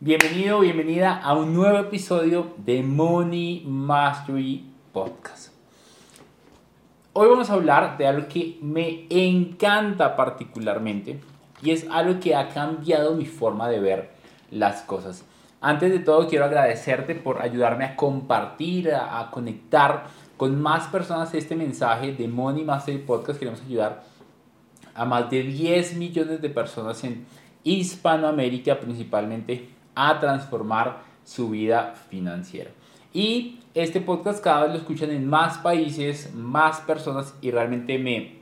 Bienvenido, bienvenida a un nuevo episodio de Money Mastery Podcast. Hoy vamos a hablar de algo que me encanta particularmente y es algo que ha cambiado mi forma de ver las cosas. Antes de todo quiero agradecerte por ayudarme a compartir, a, conectar con más personas este mensaje de Money Mastery Podcast. Queremos ayudar a más de 10 millones de personas en Hispanoamérica principalmente a transformar su vida financiera. Y este podcast cada vez lo escuchan en más países, más personas y realmente me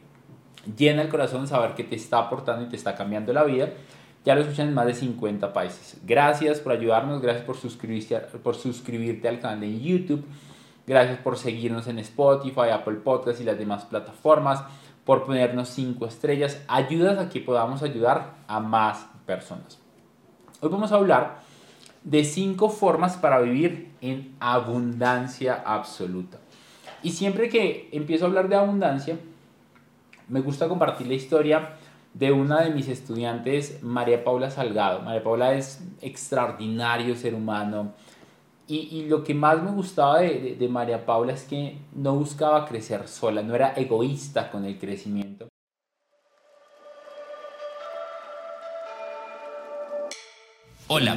llena el corazón saber que te está aportando y te está cambiando la vida. Ya lo escuchan en más de 50 países. Gracias por ayudarnos, gracias por suscribirte, por suscribirte al canal de YouTube. Gracias por seguirnos en Spotify, Apple Podcasts y las demás plataformas, por ponernos 5 estrellas. Ayudas a que podamos ayudar a más personas. Hoy vamos a hablar de cinco formas para vivir en abundancia absoluta. Y siempre que empiezo a hablar de abundancia, me gusta compartir la historia de una de mis estudiantes, María Paula Salgado. María Paula es extraordinario ser humano. Y, lo que más me gustaba de, de María Paula es que no buscaba crecer sola, no era egoísta con el crecimiento. Hola,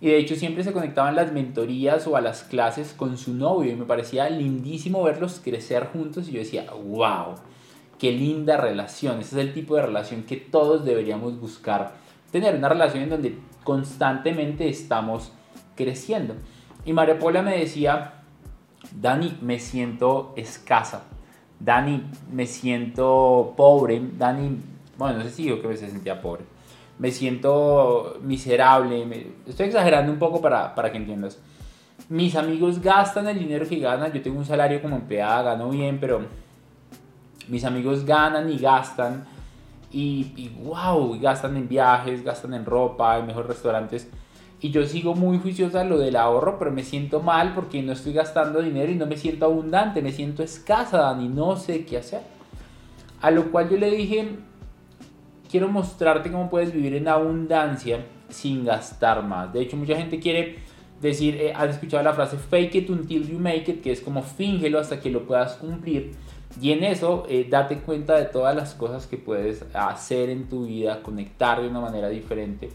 Y de hecho siempre se conectaban las mentorías o a las clases con su novio y me parecía lindísimo verlos crecer juntos y yo decía, wow, qué linda relación. Ese es el tipo de relación que todos deberíamos buscar. Tener una relación en donde constantemente estamos creciendo. Y María Paula me decía, Dani, me siento escasa. Dani, me siento pobre. Dani, bueno, no sé si yo que me sentía pobre me siento miserable, estoy exagerando un poco para, para, que entiendas. Mis amigos gastan el dinero que ganan, yo tengo un salario como empleada, gano bien, pero mis amigos ganan y gastan y, y wow, gastan en viajes, gastan en ropa, en mejores restaurantes. Y yo sigo muy juiciosa lo del ahorro, pero me siento mal porque no estoy gastando dinero y no me siento abundante, me siento escasa, Dani, no sé qué hacer. A lo cual yo le dije, quiero mostrarte cómo puedes vivir en abundancia sin gastar más. De hecho, mucha gente quiere decir, eh, has escuchado la frase fake it until you make it, que es como fíngelo hasta que lo puedas cumplir. Y en eso, eh, date cuenta de todas las cosas que puedes hacer en tu vida, conectar de una manera diferente.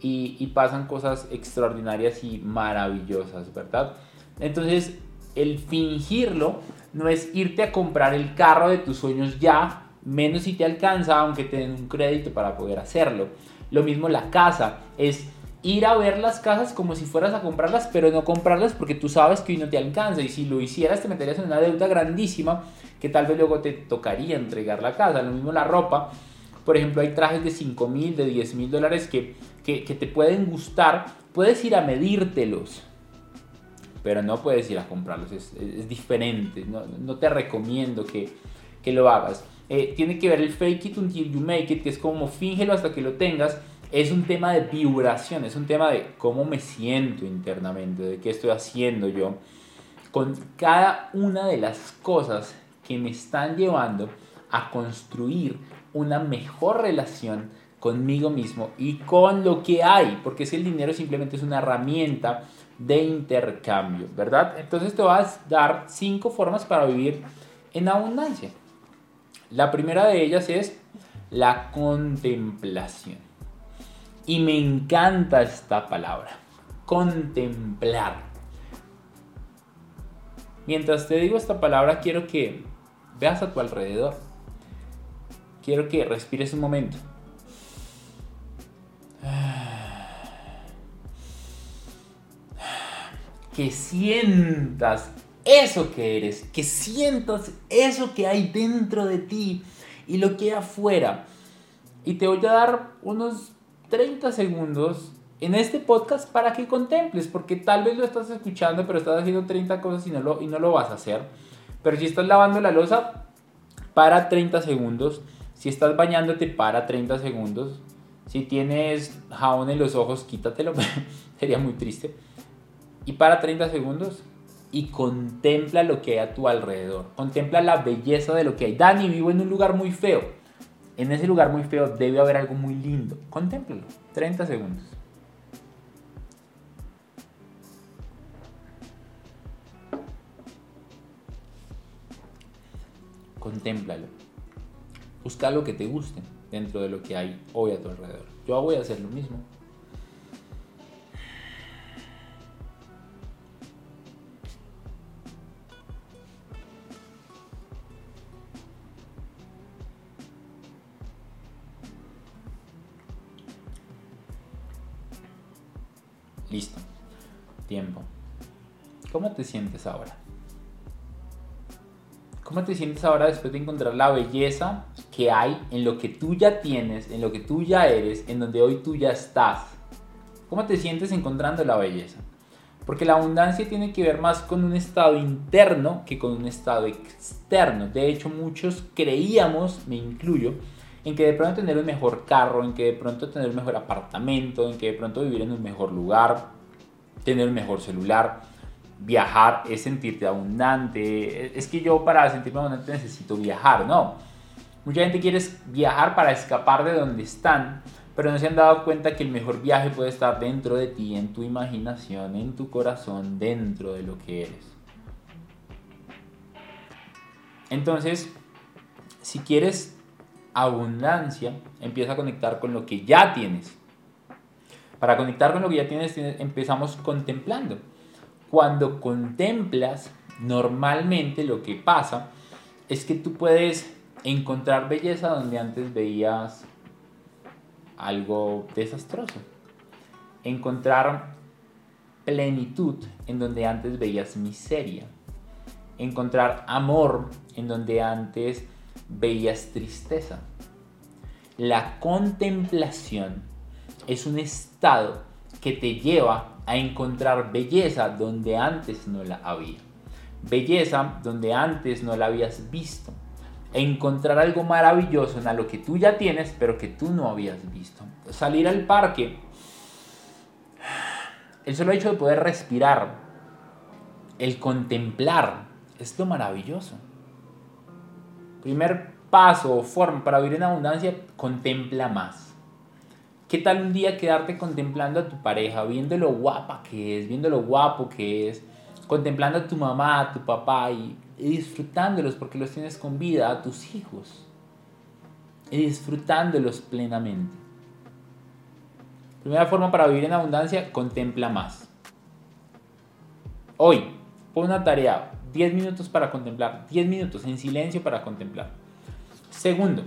Y, y pasan cosas extraordinarias y maravillosas, ¿verdad? Entonces, el fingirlo no es irte a comprar el carro de tus sueños ya, menos si te alcanza, aunque te un crédito para poder hacerlo. Lo mismo la casa, es ir a ver las casas como si fueras a comprarlas, pero no comprarlas porque tú sabes que hoy no te alcanza y si lo hicieras te meterías en una deuda grandísima que tal vez luego te tocaría entregar la casa. Lo mismo la ropa, por ejemplo, hay trajes de 5 mil, de 10 mil dólares que, que, te pueden gustar, puedes ir a medírtelos. Pero no puedes ir a comprarlos, es, es diferente, no, no, te recomiendo que, que lo hagas. Eh, tiene que ver el fake it until you make it, que es como fíngelo hasta que lo tengas. Es un tema de vibración, es un tema de cómo me siento internamente, de qué estoy haciendo yo con cada una de las cosas que me están llevando a construir una mejor relación conmigo mismo y con lo que hay, porque es el dinero simplemente es una herramienta de intercambio, ¿verdad? Entonces te vas a dar cinco formas para vivir en abundancia. La primera de ellas es la contemplación. Y me encanta esta palabra, contemplar. Mientras te digo esta palabra, quiero que veas a tu alrededor. Quiero que respires un momento. Que sientas eso que eres, que sientas eso que hay dentro de ti y lo que hay afuera. Y te voy a dar unos 30 segundos en este podcast para que contemples, porque tal vez lo estás escuchando, pero estás haciendo 30 cosas y no lo, y no lo vas a hacer. Pero si estás lavando la losa, para 30 segundos. Si estás bañándote, para 30 segundos. Si tienes jabón en los ojos, quítatelo. Sería muy triste. Y para 30 segundos y contempla lo que hay a tu alrededor. Contempla la belleza de lo que hay. Dani, vivo en un lugar muy feo. En ese lugar muy feo debe haber algo muy lindo. Contémplalo. 30 segundos. Contémplalo. Busca lo que te guste dentro de lo que hay hoy a tu alrededor. Yo voy a hacer lo mismo. Listo. Tiempo. ¿Cómo te sientes ahora? ¿Cómo te sientes ahora después de encontrar la belleza que hay en lo que tú ya tienes, en lo que tú ya eres, en donde hoy tú ya estás? ¿Cómo te sientes encontrando la belleza? Porque la abundancia tiene que ver más con un estado interno que con un estado externo. De hecho, muchos creíamos, me incluyo, en que de pronto tener un mejor carro, en que de pronto tener un mejor apartamento, en que de pronto vivir en un mejor lugar, tener un mejor celular, viajar es sentirte abundante. Es que yo para sentirme abundante necesito viajar, no. Mucha gente quiere viajar para escapar de donde están, pero no se han dado cuenta que el mejor viaje puede estar dentro de ti, en tu imaginación, en tu corazón, dentro de lo que eres. Entonces, si quieres abundancia, empieza a conectar con lo que ya tienes. Para conectar con lo que ya tienes, empezamos contemplando. Cuando contemplas, normalmente lo que pasa es que tú puedes encontrar belleza donde antes veías algo desastroso. Encontrar plenitud en donde antes veías miseria. Encontrar amor en donde antes veías tristeza. La contemplación es un estado que te lleva a encontrar belleza donde antes no la había. Belleza donde antes no la habías visto. Encontrar algo maravilloso en lo que tú ya tienes, pero que tú no habías visto. Salir al parque. El solo hecho de poder respirar, el contemplar, es lo maravilloso. Primer paso o forma para vivir en abundancia, contempla más. ¿Qué tal un día quedarte contemplando a tu pareja, viendo lo guapa que es, viendo lo guapo que es, contemplando a tu mamá, a tu papá y, disfrutándolos porque los tienes con vida, a tus hijos, y disfrutándolos plenamente? Primera forma para vivir en abundancia, contempla más. Hoy, pon una tarea, 10 minutos para contemplar, 10 minutos en silencio para contemplar. Segundo,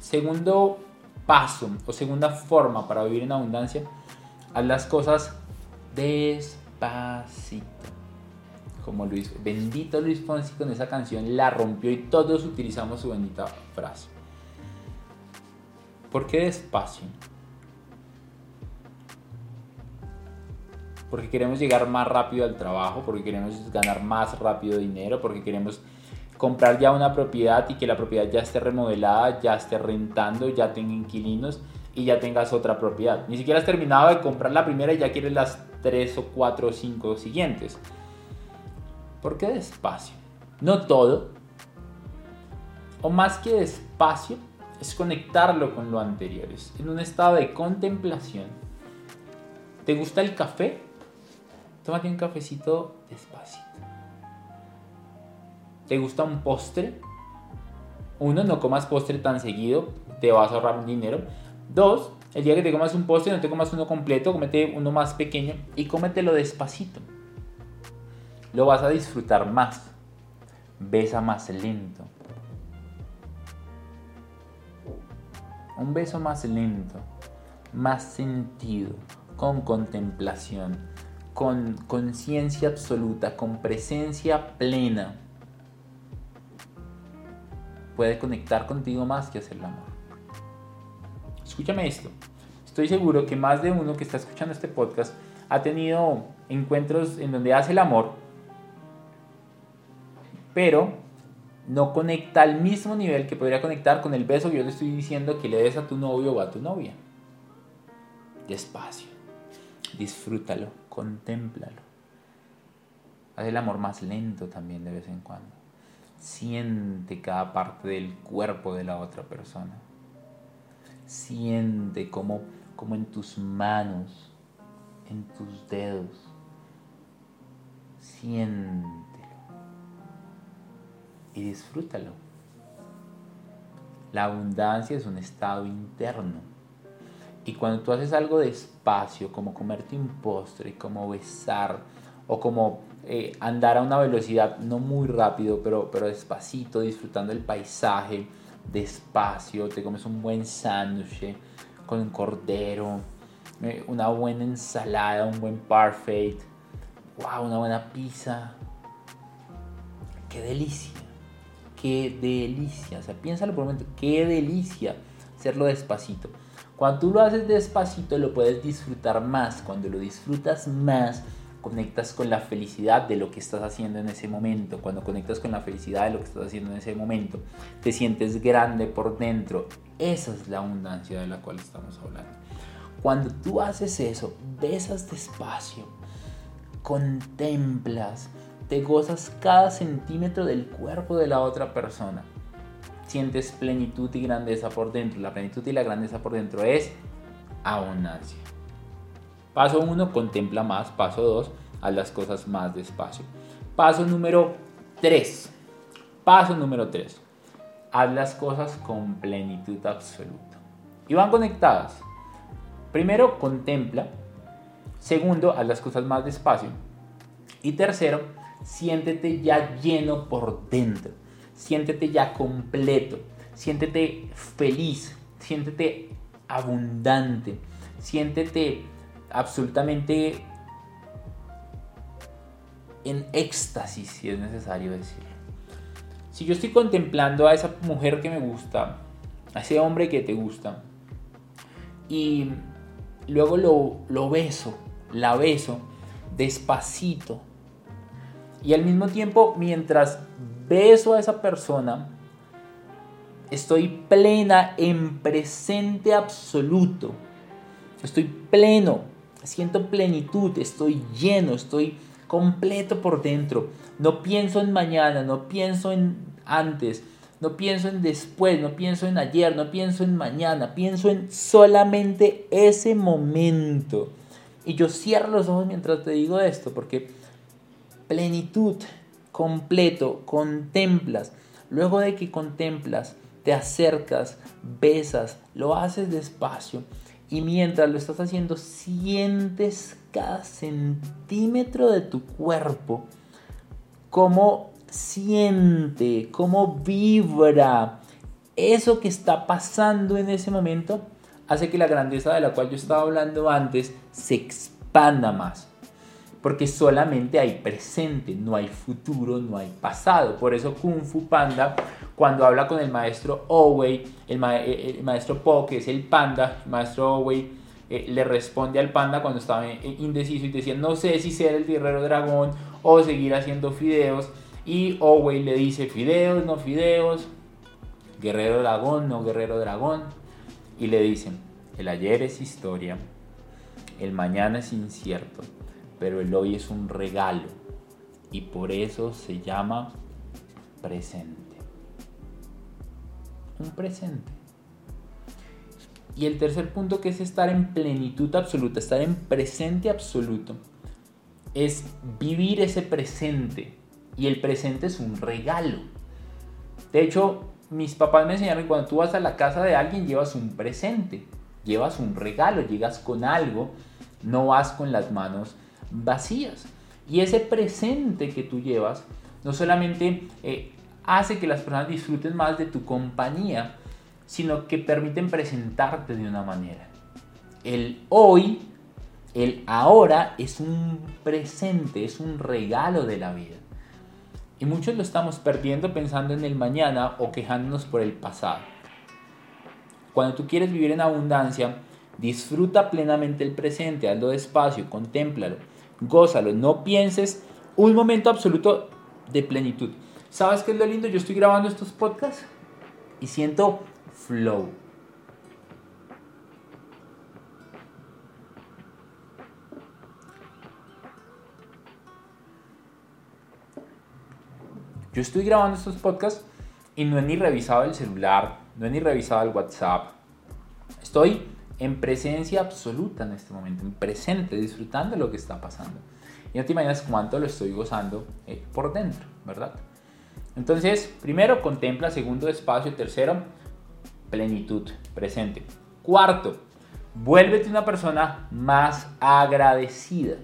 segundo paso o segunda forma para vivir en abundancia, haz las cosas despacito. Como Luis, bendito Luis Fonsi con esa canción la rompió y todos utilizamos su bendita frase. ¿Por qué despacio? Porque queremos llegar más rápido al trabajo, porque queremos ganar más rápido dinero, porque queremos comprar ya una propiedad y que la propiedad ya esté remodelada, ya esté rentando, ya tenga inquilinos y ya tengas otra propiedad. Ni siquiera has terminado de comprar la primera y ya quieres las tres o cuatro o cinco siguientes. ¿Por qué despacio? No todo. O más que despacio, es conectarlo con lo anterior. Es en un estado de contemplación. ¿Te gusta el café? Tómate un cafecito despacito. ¿Te gusta un postre? Uno, no comas postre tan seguido, te vas a ahorrar dinero. Dos, el día que te comas un postre, no te comas uno completo, cómete uno más pequeño y cómetelo despacito. Lo vas a disfrutar más. Besa más lento. Un beso más lento, más sentido, con contemplación con conciencia absoluta, con presencia plena, puede conectar contigo más que hacer el amor. Escúchame esto. Estoy seguro que más de uno que está escuchando este podcast ha tenido encuentros en donde hace el amor, pero no conecta al mismo nivel que podría conectar con el beso que yo le estoy diciendo que le des a tu novio o a tu novia. Despacio. Disfrútalo, contémplalo. Haz el amor más lento también de vez en cuando. Siente cada parte del cuerpo de la otra persona. Siente como, en tus manos, en tus dedos. Siente y disfrútalo. La abundancia es un estado interno. Y cuando tú haces algo despacio, como comerte un postre, como besar, o como eh, andar a una velocidad no muy rápido, pero, pero despacito, disfrutando el paisaje, despacio, te comes un buen sándwich con un cordero, eh, una buena ensalada, un buen parfait, wow, una buena pizza. ¡Qué delicia! qué delicia. O sea, piénsalo por un momento, qué delicia hacerlo despacito. Cuando tú lo haces despacito lo puedes disfrutar más. Cuando lo disfrutas más, conectas con la felicidad de lo que estás haciendo en ese momento. Cuando conectas con la felicidad de lo que estás haciendo en ese momento, te sientes grande por dentro. Esa es la abundancia de la cual estamos hablando. Cuando tú haces eso, besas despacio, contemplas, te gozas cada centímetro del cuerpo de la otra persona. Sientes plenitud y grandeza por dentro. La plenitud y la grandeza por dentro es abundancia. Paso 1, contempla más. Paso 2, haz las cosas más despacio. Paso número 3. Paso número 3. Haz las cosas con plenitud absoluta. Y van conectadas. Primero, contempla. Segundo, haz las cosas más despacio. Y tercero, siéntete ya lleno por dentro, siéntete ya completo, siéntete feliz, siéntete abundante, siéntete absolutamente en éxtasis, si es necesario decirlo. Si yo estoy contemplando a esa mujer que me gusta, a ese hombre que te gusta, y luego lo, lo beso, la beso despacito, y al mismo tiempo, mientras beso a esa persona, estoy plena en presente absoluto. Estoy pleno, siento plenitud, estoy lleno, estoy completo por dentro. No pienso en mañana, no pienso en antes, no pienso en después, no pienso en ayer, no pienso en mañana, pienso en solamente ese momento. Y yo cierro los ojos mientras te digo esto, porque plenitud, completo, contemplas. Luego de que contemplas, te acercas, besas, lo haces despacio y mientras lo estás haciendo sientes cada centímetro de tu cuerpo, cómo siente, cómo vibra. Eso que está pasando en ese momento hace que la grandeza de la cual yo estaba hablando antes se expanda más porque solamente hay presente, no hay futuro, no hay pasado. Por eso Kung Fu Panda, cuando habla con el maestro Owei, el, eh, maestro Po, que es el panda, el maestro Owei eh, le responde al panda cuando estaba indeciso y decía, no sé si ser el guerrero dragón o seguir haciendo fideos. Y Owei le dice, fideos, no fideos, guerrero dragón, no guerrero dragón. Y le dicen, el ayer es historia, el mañana es incierto pero el hoy es un regalo y por eso se llama presente. Un presente. Y el tercer punto que es estar en plenitud absoluta, estar en presente absoluto, es vivir ese presente. Y el presente es un regalo. De hecho, mis papás me enseñaron que cuando tú vas a la casa de alguien llevas un presente, llevas un regalo, llegas con algo, no vas con las manos vacías. Y ese presente que tú llevas no solamente eh, hace que las personas disfruten más de tu compañía, sino que permiten presentarte de una manera. El hoy El ahora es un presente, es un regalo de la vida. Y muchos lo estamos perdiendo pensando en el mañana o quejándonos por el pasado. Cuando tú quieres vivir en abundancia, disfruta plenamente el presente, hazlo despacio, contémplalo, gózalo, no pienses un momento absoluto de plenitud. ¿Sabes qué es lo lindo? Yo estoy grabando estos podcasts y siento flow. Yo estoy grabando estos podcasts y no he ni revisado el celular, no he ni revisado el WhatsApp. Estoy en presencia absoluta en este momento, en presente, disfrutando lo que está pasando. Y no te imaginas cuánto lo estoy gozando eh, por dentro, ¿verdad? Entonces, primero, contempla. Segundo, espacio. Tercero, plenitud, presente. Cuarto, vuélvete una persona más agradecida.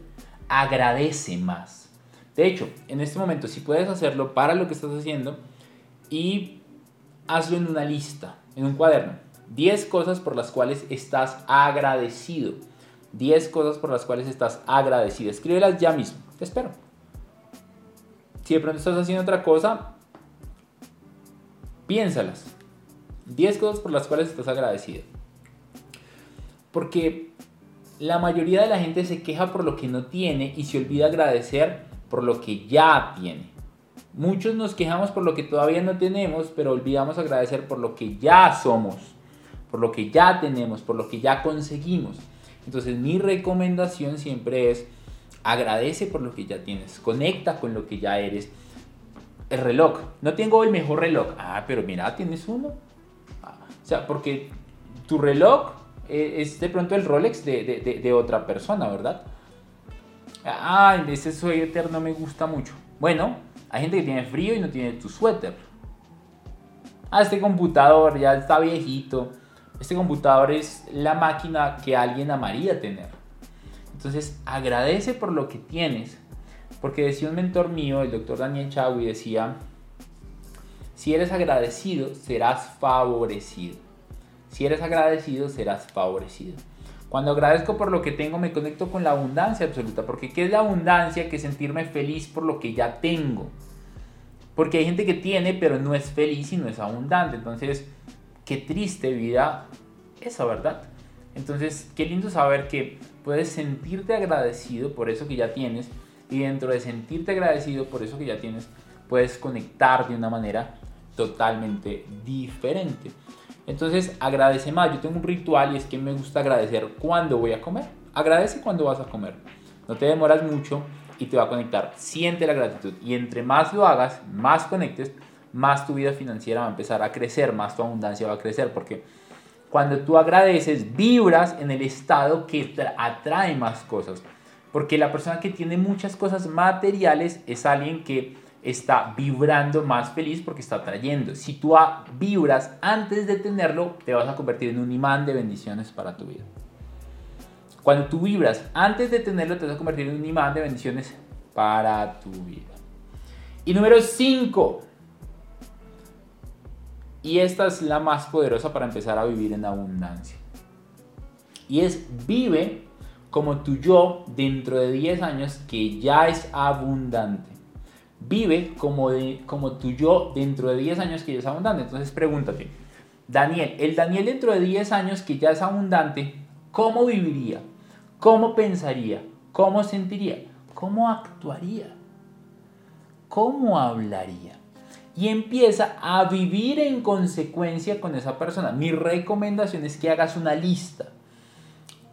Agradece más. De hecho, en este momento, si puedes hacerlo, para lo que estás haciendo y hazlo en una lista, en un cuaderno. 10 cosas por las cuales estás agradecido. 10 cosas por las cuales estás agradecido. Escríbelas ya mismo. Te espero. Si de pronto estás haciendo otra cosa, piénsalas. 10 cosas por las cuales estás agradecido. Porque la mayoría de la gente se queja por lo que no tiene y se olvida agradecer por lo que ya tiene. Muchos nos quejamos por lo que todavía no tenemos, pero olvidamos agradecer por lo que ya somos, por lo que ya tenemos, por lo que ya conseguimos. Entonces mi recomendación siempre es agradece por lo que ya tienes, conecta con lo que ya eres. El reloj, no tengo el mejor reloj. Ah, pero mira, tienes uno. Ah, o sea, porque tu reloj eh, es de pronto el Rolex de, de otra persona, ¿verdad? Ah, ese suéter no me gusta mucho. Bueno, hay gente que tiene frío y no tiene tu suéter. Ah, este computador ya está viejito. Este computador es la máquina que alguien amaría tener. Entonces, agradece por lo que tienes. Porque decía un mentor mío, el doctor Daniel Chagui, decía, si eres agradecido, serás favorecido. Si eres agradecido, serás favorecido. Cuando agradezco por lo que tengo, me conecto con la abundancia absoluta. Porque ¿qué es la abundancia? Que sentirme feliz por lo que ya tengo. Porque hay gente que tiene, pero no es feliz y no es abundante. Entonces, qué triste vida esa, ¿verdad? Entonces, qué lindo saber que puedes sentirte agradecido por eso que ya tienes. Y dentro de sentirte agradecido por eso que ya tienes, puedes conectar de una manera totalmente diferente. Entonces agradece más. Yo tengo un ritual y es que me gusta agradecer cuando voy a comer. Agradece cuando vas a comer. No te demoras mucho y te va a conectar. Siente la gratitud. Y entre más lo hagas, más conectes, más tu vida financiera va a empezar a crecer, más tu abundancia va a crecer. Porque cuando tú agradeces, vibras en el estado que atrae más cosas. Porque la persona que tiene muchas cosas materiales es alguien que está vibrando más feliz porque está trayendo. Si tú vibras antes de tenerlo, te vas a convertir en un imán de bendiciones para tu vida. Cuando tú vibras antes de tenerlo, te vas a convertir en un imán de bendiciones para tu vida. Y número 5. Y esta es la más poderosa para empezar a vivir en abundancia. Y es vive como tu yo dentro de 10 años que ya es abundante vive como, de, como tu yo dentro de 10 años que ya es abundante. Entonces pregúntate, Daniel, el Daniel dentro de 10 años que ya es abundante, ¿cómo viviría? ¿Cómo pensaría? ¿Cómo sentiría? ¿Cómo actuaría? ¿Cómo hablaría? Y empieza a vivir en consecuencia con esa persona. Mi recomendación es que hagas una lista.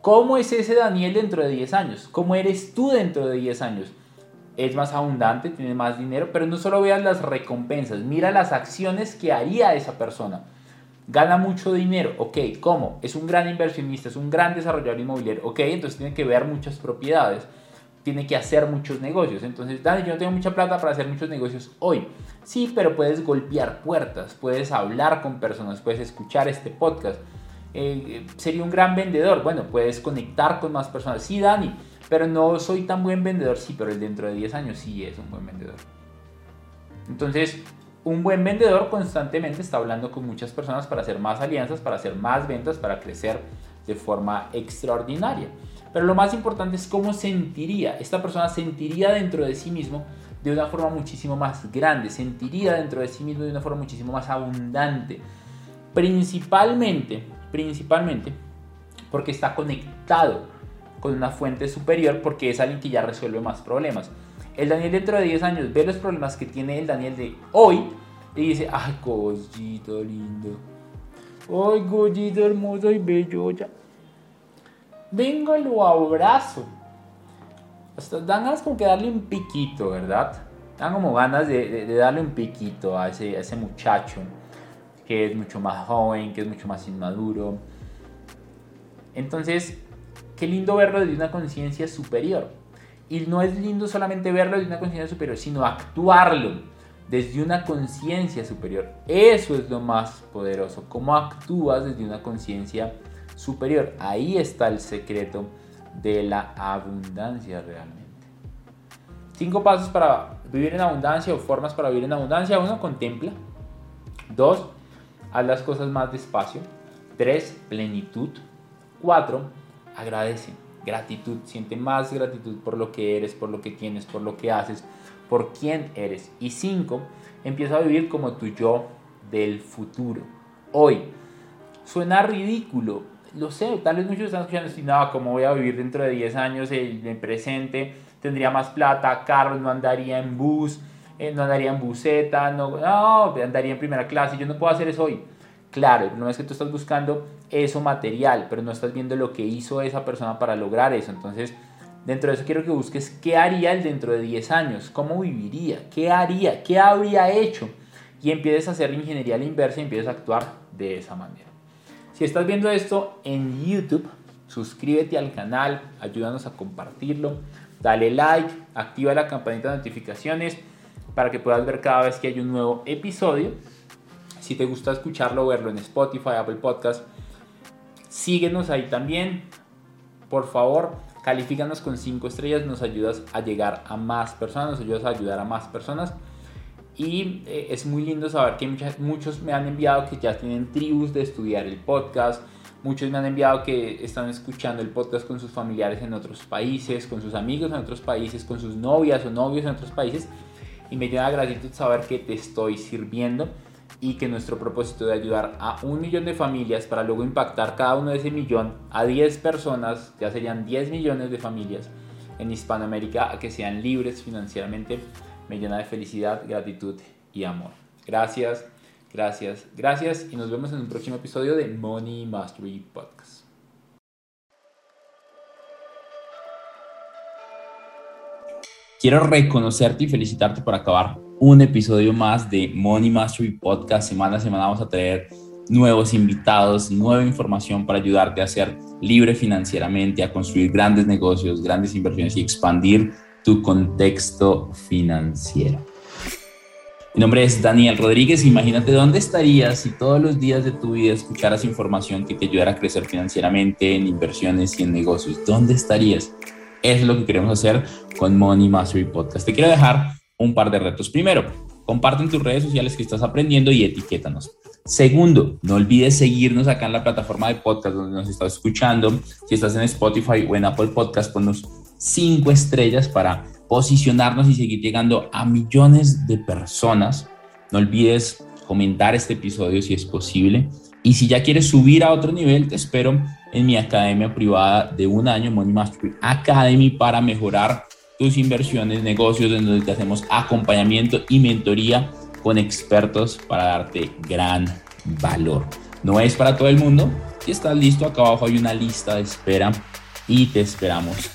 ¿Cómo es ese Daniel dentro de 10 años? ¿Cómo eres tú dentro de 10 años? es más abundante, tiene más dinero, pero no solo veas las recompensas, mira las acciones que haría esa persona. Gana mucho dinero, ok, ¿cómo? Es un gran inversionista, es un gran desarrollador inmobiliario, ok, entonces tiene que ver muchas propiedades, tiene que hacer muchos negocios. Entonces, Dani, yo no tengo mucha plata para hacer muchos negocios hoy. Sí, pero puedes golpear puertas, puedes hablar con personas, puedes escuchar este podcast. Eh, sería un gran vendedor, bueno, puedes conectar con más personas. Sí, Dani, pero no soy tan buen vendedor, sí, pero dentro de 10 años sí es un buen vendedor. Entonces, un buen vendedor constantemente está hablando con muchas personas para hacer más alianzas, para hacer más ventas, para crecer de forma extraordinaria. Pero lo más importante es cómo sentiría. Esta persona sentiría dentro de sí mismo de una forma muchísimo más grande, sentiría dentro de sí mismo de una forma muchísimo más abundante. Principalmente, principalmente porque está conectado con una fuente superior porque es alguien que ya resuelve más problemas. El Daniel dentro de 10 años ve los problemas que tiene el Daniel de hoy y dice, ay, lindo. Ay, gollito hermoso y bello ya. Vengo, lo abrazo. Hasta dan ganas como que darle un piquito, ¿verdad? Dan como ganas de, darle un piquito a ese, a ese muchacho que es mucho más joven, que es mucho más inmaduro. Entonces, qué lindo verlo desde una conciencia superior. Y no es lindo solamente verlo desde una conciencia superior, sino actuarlo desde una conciencia superior. Eso es lo más poderoso, cómo actúas desde una conciencia superior. Ahí está el secreto de la abundancia realmente. Cinco pasos para vivir en abundancia o formas para vivir en abundancia. Uno, contempla. Dos, haz las cosas más despacio. Tres, plenitud. Cuatro, agradece. Gratitud. Siente más gratitud por lo que eres, por lo que tienes, por lo que haces por quién eres. Y cinco, empieza a vivir como tu yo del futuro. Hoy, suena ridículo, lo sé, tal vez muchos están escuchando así, no, ¿cómo voy a vivir dentro de 10 años en el presente? Tendría más plata, carro, no andaría en bus, eh, no andaría en buseta, no, no, andaría en primera clase, yo no puedo hacer eso hoy. Claro, no es que tú estás buscando eso material, pero no estás viendo lo que hizo esa persona para lograr eso. Entonces, Dentro de eso quiero que busques qué haría él dentro de 10 años, cómo viviría, qué haría, qué habría hecho. Y empieces a hacer ingeniería a la inversa y empieces a actuar de esa manera. Si estás viendo esto en YouTube, suscríbete al canal, ayúdanos a compartirlo, dale like, activa la campanita de notificaciones para que puedas ver cada vez que hay un nuevo episodio. Si te gusta escucharlo o verlo en Spotify, Apple Podcast, síguenos ahí también. Por favor, Califícanos con 5 estrellas, nos ayudas a llegar a más personas, nos ayudas a ayudar a más personas. Y eh, es muy lindo saber que muchos me han enviado que ya tienen tribus de estudiar el podcast. Muchos me han enviado que están escuchando el podcast con sus familiares en otros países, con sus amigos en otros países, con sus novias o novios en otros países. Y me llena gratitud saber que te estoy sirviendo y que nuestro propósito de ayudar a un millón de familias para luego impactar cada uno de ese millón a 10 personas, ya serían 10 millones de familias en Hispanoamérica a que sean libres financieramente, me llena de felicidad, gratitud y amor. Gracias, gracias, gracias y nos vemos en un próximo episodio de Money Mastery Podcast. Quiero reconocerte y felicitarte por acabar un episodio más de Money Mastery Podcast. Semana a semana vamos a tener nuevos invitados, nueva información para ayudarte a ser libre financieramente, a construir grandes negocios, grandes inversiones y expandir tu contexto financiero. Mi nombre es Daniel Rodríguez. Imagínate dónde estarías si todos los días de tu vida escucharas información que te ayudara a crecer financieramente en inversiones y en negocios. ¿Dónde estarías? es lo que queremos hacer con Money Mastery Podcast. Te quiero dejar un par de retos. Primero, comparte en tus redes sociales que estás aprendiendo y etiquétanos. Segundo, no olvides seguirnos acá en la plataforma de podcast donde nos estás escuchando. Si estás en Spotify o en Apple Podcast, ponnos cinco estrellas para posicionarnos y seguir llegando a millones de personas. No olvides comentar este episodio si es posible. Y si ya quieres subir a otro nivel, te espero en mi academia privada de un año, Money Mastery Academy, para mejorar tus inversiones, negocios, en donde te hacemos acompañamiento y mentoría con expertos para darte gran valor. No es para todo el mundo. Si estás listo, acá abajo hay una lista de espera y te esperamos.